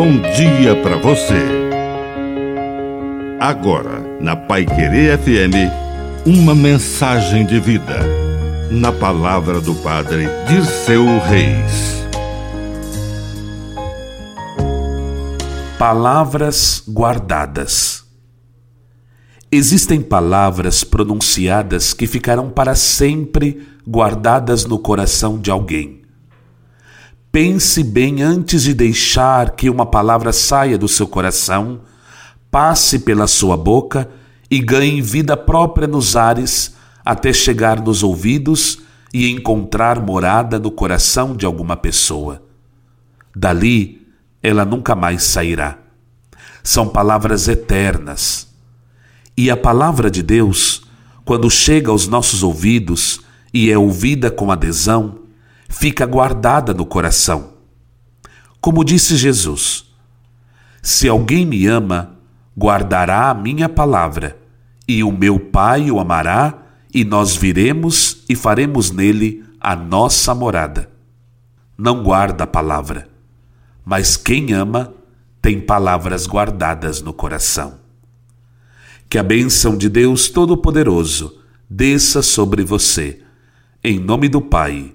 bom dia para você. Agora, na Pai Querer FM, uma mensagem de vida. Na palavra do Padre de seu Reis. Palavras guardadas. Existem palavras pronunciadas que ficarão para sempre guardadas no coração de alguém Pense bem antes de deixar que uma palavra saia do seu coração, passe pela sua boca e ganhe vida própria nos ares até chegar nos ouvidos e encontrar morada no coração de alguma pessoa. Dali, ela nunca mais sairá. São palavras eternas. E a palavra de Deus, quando chega aos nossos ouvidos e é ouvida com adesão, fica guardada no coração. Como disse Jesus: Se alguém me ama, guardará a minha palavra, e o meu Pai o amará, e nós viremos e faremos nele a nossa morada. Não guarda a palavra, mas quem ama tem palavras guardadas no coração. Que a bênção de Deus Todo-Poderoso desça sobre você, em nome do Pai